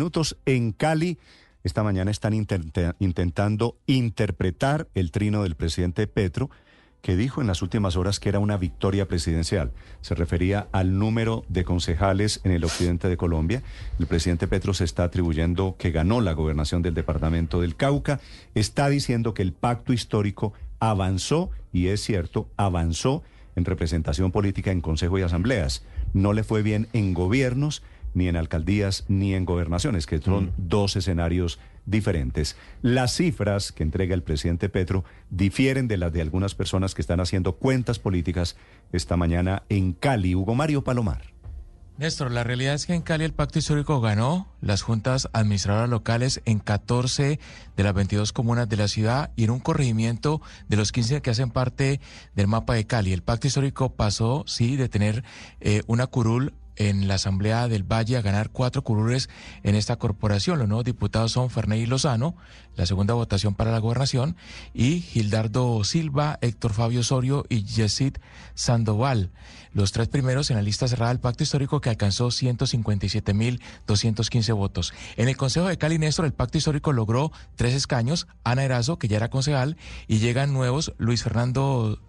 minutos en Cali. Esta mañana están intentando interpretar el trino del presidente Petro, que dijo en las últimas horas que era una victoria presidencial. Se refería al número de concejales en el occidente de Colombia. El presidente Petro se está atribuyendo que ganó la gobernación del departamento del Cauca. Está diciendo que el pacto histórico avanzó, y es cierto, avanzó en representación política en consejo y asambleas. No le fue bien en gobiernos ni en alcaldías ni en gobernaciones, que son mm. dos escenarios diferentes. Las cifras que entrega el presidente Petro difieren de las de algunas personas que están haciendo cuentas políticas esta mañana en Cali. Hugo Mario Palomar. Néstor, la realidad es que en Cali el pacto histórico ganó las juntas administradoras locales en 14 de las 22 comunas de la ciudad y en un corregimiento de los 15 que hacen parte del mapa de Cali. El pacto histórico pasó, sí, de tener eh, una curul en la Asamblea del Valle a ganar cuatro curules en esta corporación. Los nuevos diputados son Ferney Lozano, la segunda votación para la gobernación, y Gildardo Silva, Héctor Fabio Osorio y Yesid Sandoval. Los tres primeros en la lista cerrada del pacto histórico que alcanzó 157.215 votos. En el Consejo de Cali Néstor, el pacto histórico logró tres escaños, Ana Erazo, que ya era concejal, y llegan nuevos Luis Fernando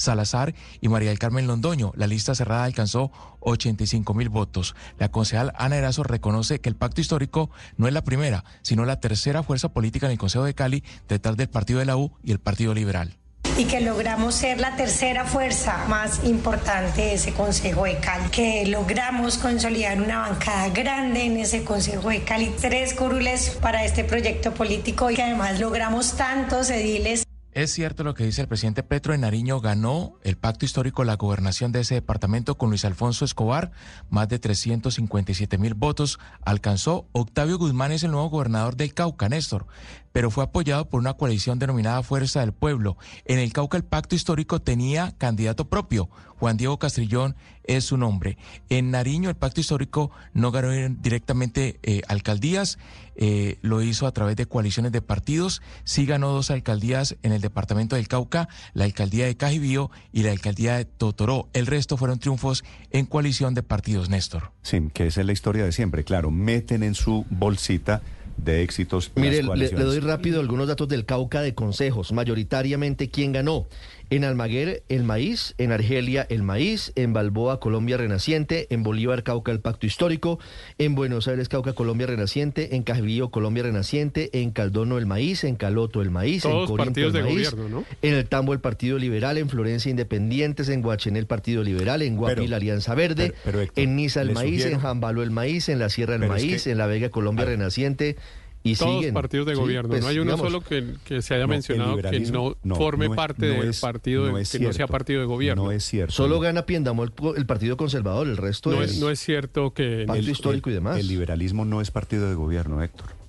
Salazar y María del Carmen Londoño. La lista cerrada alcanzó 85 mil votos. La concejal Ana Erazo reconoce que el pacto histórico no es la primera, sino la tercera fuerza política en el Consejo de Cali detrás del Partido de la U y el Partido Liberal y que logramos ser la tercera fuerza más importante de ese Consejo de Cali, que logramos consolidar una bancada grande en ese Consejo de Cali, tres curules para este proyecto político y que además logramos tantos ediles. Es cierto lo que dice el presidente Petro. En Nariño ganó el pacto histórico la gobernación de ese departamento con Luis Alfonso Escobar. Más de 357 mil votos alcanzó. Octavio Guzmán es el nuevo gobernador del Cauca, Néstor, pero fue apoyado por una coalición denominada Fuerza del Pueblo. En el Cauca el pacto histórico tenía candidato propio. Juan Diego Castrillón es su nombre. En Nariño el pacto histórico no ganó directamente eh, alcaldías, eh, lo hizo a través de coaliciones de partidos, sí ganó dos alcaldías en el departamento del Cauca, la alcaldía de Cajibío y la alcaldía de Totoró. El resto fueron triunfos en coalición de partidos, Néstor. Sí, que esa es la historia de siempre, claro, meten en su bolsita de éxitos. Mire, le, doy rápido algunos datos del Cauca de consejos. Mayoritariamente, ¿quién ganó? En Almaguer, el maíz, en Argelia, el maíz, en Balboa, Colombia Renaciente, en Bolívar, Cauca, el Pacto Histórico, en Buenos Aires, Cauca, Colombia Renaciente, en Cajabillo, Colombia Renaciente, en Caldono, el maíz, en Caloto, el maíz, en Corinto, el maíz, gobierno, en el Tambo, el Partido Liberal, en Florencia, Independientes, en Guachené, el Partido Liberal, en Guapi, la Alianza Verde, en Niza, el maíz, en Jambalo, el maíz, en la Sierra, el maíz, en La Vega, Colombia Renaciente, y Todos partidos de gobierno. no pues, hay uno solo que, se haya mencionado que no, forme parte del partido, que no sea partido de gobierno. No es cierto. Solo gana Piendamo el, Partido Conservador, el resto no es, No es cierto que... Pacto histórico y demás. El liberalismo no es partido de gobierno, Héctor.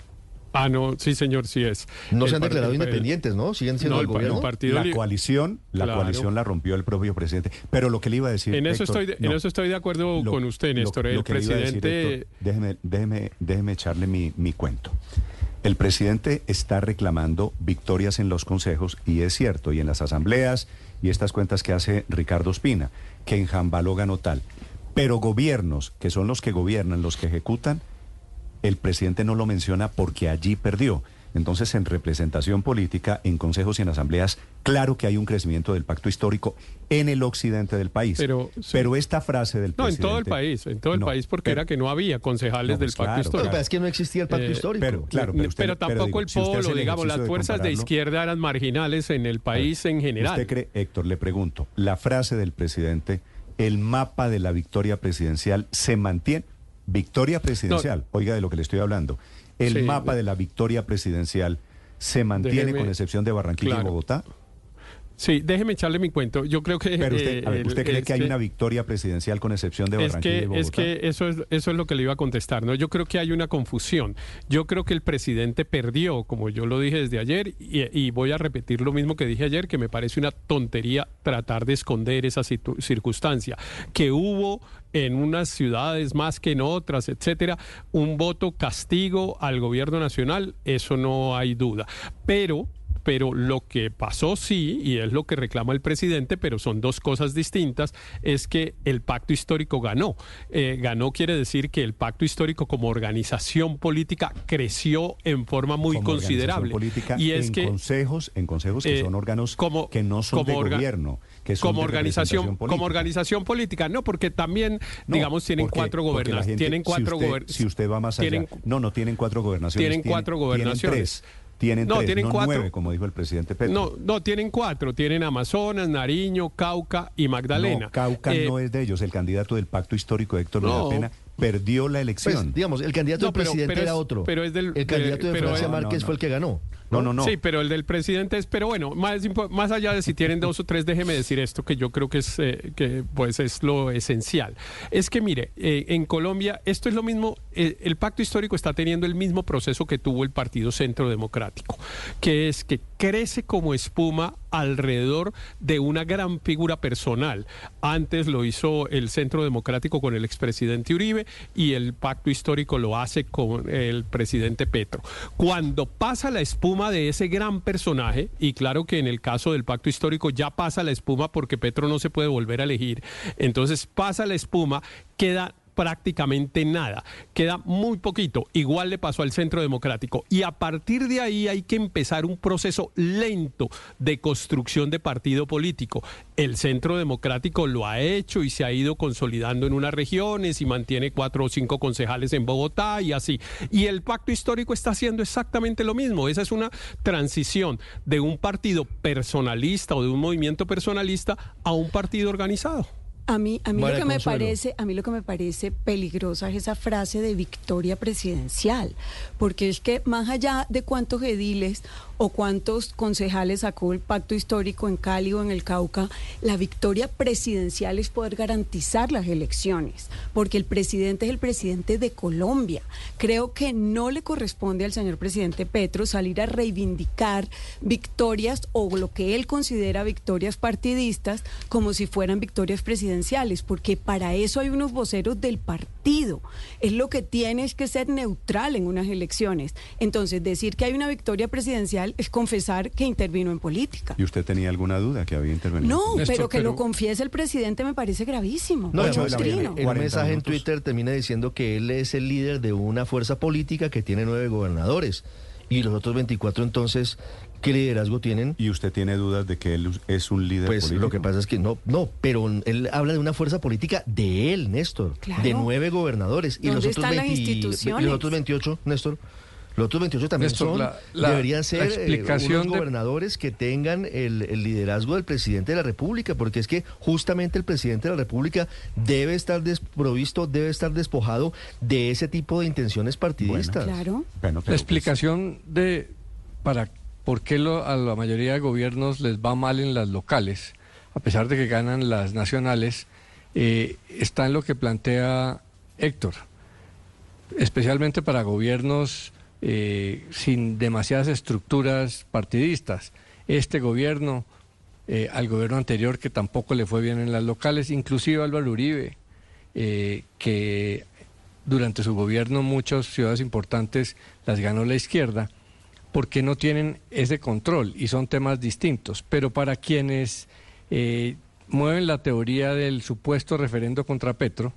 Ah, no, sí, señor, sí es. No se han declarado independientes, ¿no? Siguen siendo el, gobierno. la coalición, la coalición la rompió el propio presidente. Pero lo que le iba a decir. En eso, estoy, de, en eso estoy de acuerdo con usted, Néstor. el presidente. déjeme, déjeme, déjeme echarle mi, mi cuento. El presidente está reclamando victorias en los consejos y es cierto, y en las asambleas y estas cuentas que hace Ricardo Espina, que en Jambalo ganó tal. Pero gobiernos, que son los que gobiernan, los que ejecutan, el presidente no lo menciona porque allí perdió. Entonces, en representación política, en consejos y en asambleas, claro que hay un crecimiento del pacto histórico en el occidente del país. Pero, pero esta frase del presidente... No, en todo el país, en todo el país, porque era que no había concejales del pues pacto histórico. Pero es que no existía el pacto eh, histórico. Pero, claro, pero, tampoco el polo, digamos, las fuerzas de, izquierda eran marginales en el país en general. ¿Usted cree, Héctor, le pregunto, la frase del presidente, el mapa de la victoria presidencial se mantiene? Victoria presidencial, oiga de lo que le estoy hablando. El mapa de la victoria presidencial se mantiene con excepción de Barranquilla y Bogotá. Sí, déjeme echarle mi cuento. Yo creo que... Pero usted, eh, ¿usted cree que hay una victoria presidencial con excepción de Barranquilla es que, y Bogotá? Es que eso es, eso es lo que le iba a contestar, ¿no? Yo creo que hay una confusión. Yo creo que el presidente perdió, como yo lo dije desde ayer, y, y voy a repetir lo mismo que dije ayer, que me parece una tontería tratar de esconder esa circunstancia. Que hubo en unas ciudades más que en otras, etcétera, un voto castigo al gobierno nacional, eso no hay duda. Pero pero lo que pasó sí, y es lo que reclama el presidente, pero son dos cosas distintas, es que el pacto histórico ganó. Eh, ganó quiere decir que el pacto histórico como organización política creció en forma muy Como considerable. política y es en que consejos, en consejos que eh, son órganos como- que no son de como gobierno, que son como de organización como organización política no porque también No, digamos tienen porque- cuatro gobernaciones gente- tienen cuatro si usted, gober- si usted va más allá tienen- no no tienen cuatro gobernaciones tienen cuatro tienen gobernaciones. tres, tienen No, tres, tienen no cuatro. nueve como dijo el presidente Petro. No no tienen cuatro. Tienen Amazonas Nariño Cauca y Magdalena. No, Cauca Eh, no es de ellos. El candidato del pacto histórico Héctor No. Pena perdió la elección Pues, digamos, el candidato No, del pero- presidente pero era es- otro. pero es del- el candidato de pero Francia es- No, no, Márquez no. fue el que ganó. no no no Sí, pero el del presidente es, pero bueno, más, más allá de si tienen dos o tres, déjeme decir esto que yo creo que es, eh, que pues es lo esencial. Es que mire, eh, en Colombia esto es lo mismo, eh, el pacto histórico está teniendo el mismo proceso que tuvo el Partido Centro Democrático, que es que crece como espuma alrededor de una gran figura personal. Antes lo hizo el Centro Democrático con el expresidente Uribe y el pacto histórico lo hace con el presidente Petro. Cuando pasa la espuma de ese gran personaje, y claro que en el caso del pacto histórico ya pasa la espuma porque Petro no se puede volver a elegir, entonces pasa la espuma, queda prácticamente nada, queda muy poquito, igual le pasó al Centro Democrático y a partir de ahí hay que empezar un proceso lento de construcción de partido político. El Centro Democrático lo ha hecho y se ha ido consolidando en unas regiones y mantiene cuatro o cinco concejales en Bogotá y así. Y el pacto histórico está haciendo exactamente lo mismo. Esa es una transición de un partido personalista o de un movimiento personalista a un partido organizado. A mí, a mí lo que me Consuelo. parece, a mí lo que me parece peligrosa es esa frase de victoria presidencial, porque es que más allá de cuántos ediles o cuántos concejales sacó el pacto histórico en Cali o en el Cauca, la victoria presidencial es poder garantizar las elecciones, porque el presidente es el presidente de Colombia. Creo que no le corresponde al señor presidente Petro salir a reivindicar victorias o lo que él considera victorias partidistas como si fueran victorias presidenciales, porque para eso hay unos voceros del partido. Es lo que tiene es que ser neutral en unas elecciones. Entonces, decir que hay una victoria presidencial es confesar que intervino en política. y usted tenía alguna duda que había intervenido No, Néstor, pero que pero- lo confiese el presidente me parece gravísimo. No, Es Ocho no, el 40 mensaje en. Twitter termina diciendo que él es el líder de una fuerza política que tiene nueve gobernadores. Y los otros 24 entonces, ¿qué liderazgo tienen? y usted tiene dudas de que él es un líder Pues político lo que pasa es que no, no, pero él habla de una fuerza política de él, Néstor, Claro. de nueve gobernadores. Y los ¿Dónde otros, están las 20 y instituciones? los otros 28, Néstor, los otros 28 también Néstor, son, la- la- deberían ser eh, explicación de- gobernadores que tengan el, el liderazgo del presidente de la República, porque es que justamente el presidente de la República debe estar desprovisto, debe estar despojado de ese tipo de intenciones partidistas. Claro. Bueno, La pues, explicación de para por qué a la mayoría de gobiernos les va mal en las locales, a pesar de que ganan las nacionales, eh, está en lo que plantea Héctor, especialmente para gobiernos eh, sin demasiadas estructuras partidistas. Este gobierno, eh, al gobierno anterior que tampoco le fue bien en las locales, inclusive Álvaro Uribe, que durante su gobierno muchas ciudades importantes las ganó la izquierda, porque no tienen ese control y son temas distintos. Pero para quienes eh, mueven la teoría del supuesto referendo contra Petro,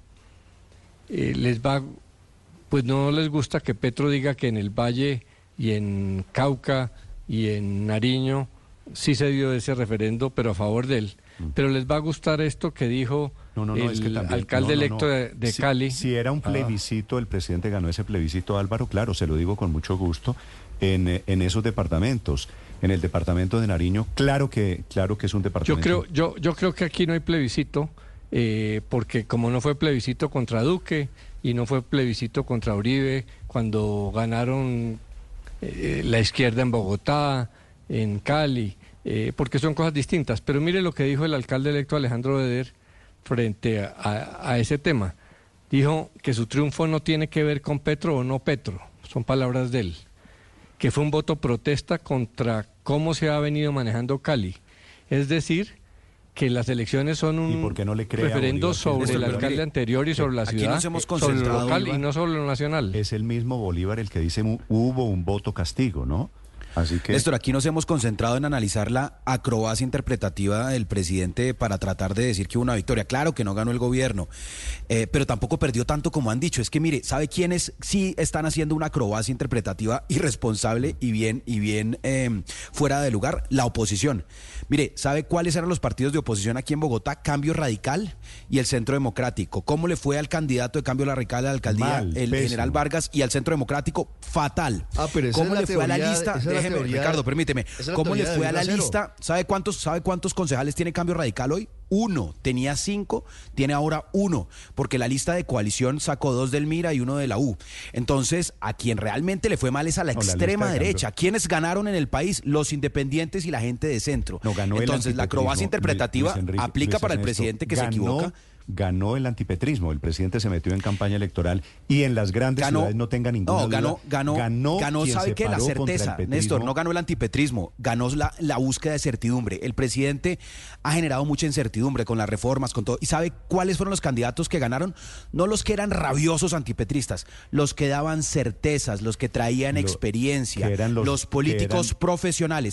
eh, les va, pues no les gusta que Petro diga que en el Valle y en Cauca y en Nariño sí se dio ese referendo, pero a favor de él. Pero les va a gustar esto que dijo no, no, no, el es que también- alcalde no, no, electo de, de Si- Cali. Si, era un Ah. plebiscito, el presidente ganó ese plebiscito, Álvaro, claro, se lo digo con mucho gusto, en, en esos departamentos. En el departamento de Nariño, claro que, claro que es un Yo departamento. creo, yo, yo creo que aquí no hay plebiscito, eh, porque como no fue plebiscito contra Duque y no fue plebiscito contra Uribe, cuando ganaron eh, la izquierda en Bogotá, en Cali, eh, porque son cosas distintas. Pero mire lo que dijo el alcalde electo Alejandro Beder frente a, ese tema. Dijo que su triunfo no tiene que ver con Petro o no Petro, son palabras de él que fue un voto protesta contra cómo se ha venido manejando Cali. Es decir, que las elecciones son ¿Y un no le referendo Bolívar sobre el alcalde anterior y sobre la ciudad, nos hemos sobre lo local y no sobre lo nacional. Es el mismo Bolívar el que dice hubo un voto castigo, ¿no? Así que... Néstor, aquí nos hemos concentrado en analizar la acrobacia interpretativa del presidente para tratar de decir que hubo una victoria. Claro que no ganó el gobierno, eh, pero tampoco perdió tanto como han dicho. Es que mire, ¿sabe quiénes sí están haciendo una acrobacia interpretativa irresponsable y bien, y bien eh, fuera de lugar? La oposición. Mire, ¿sabe cuáles eran los partidos de oposición aquí en Bogotá? Cambio Radical y el Centro Democrático. ¿Cómo le fue al candidato de Cambio Radical a la alcaldía, Mal, el pésimo. general Vargas, y al Centro Democrático? Fatal. Ah, pero ¿Cómo le fue a la lista? esa es la Déjeme, teoría- Ricardo, permíteme. ¿Cómo le fue a la a lista? ¿Sabe cuántos, ¿Sabe cuántos concejales tiene Cambio Radical hoy? Uno. Tenía cinco, tiene ahora uno. Porque la lista de coalición sacó dos del Mira y uno de la U. Entonces, a quien realmente le fue mal es a la No, extrema de derecha. Cambio. ¿Quiénes ganaron en el país? Los independientes y la gente de centro. No, ganó el Entonces, la acrobacia interpretativa Luis Enrique- aplica Luis para el presidente que se equivoca. Ganó el antipetrismo. El presidente se metió en campaña electoral y en las grandes ganó, ciudades no tenga ninguna no, duda. ganó, ganó, ganó, quien ¿sabe qué? La certeza. Néstor, no ganó el antipetrismo, ganó la, la búsqueda de certidumbre. El presidente ha generado mucha incertidumbre con las reformas, con todo. ¿Y sabe cuáles fueron los candidatos que ganaron? No los que eran rabiosos antipetristas, los que daban certezas, los que traían Lo- experiencia, que eran los- los que políticos eran- profesionales.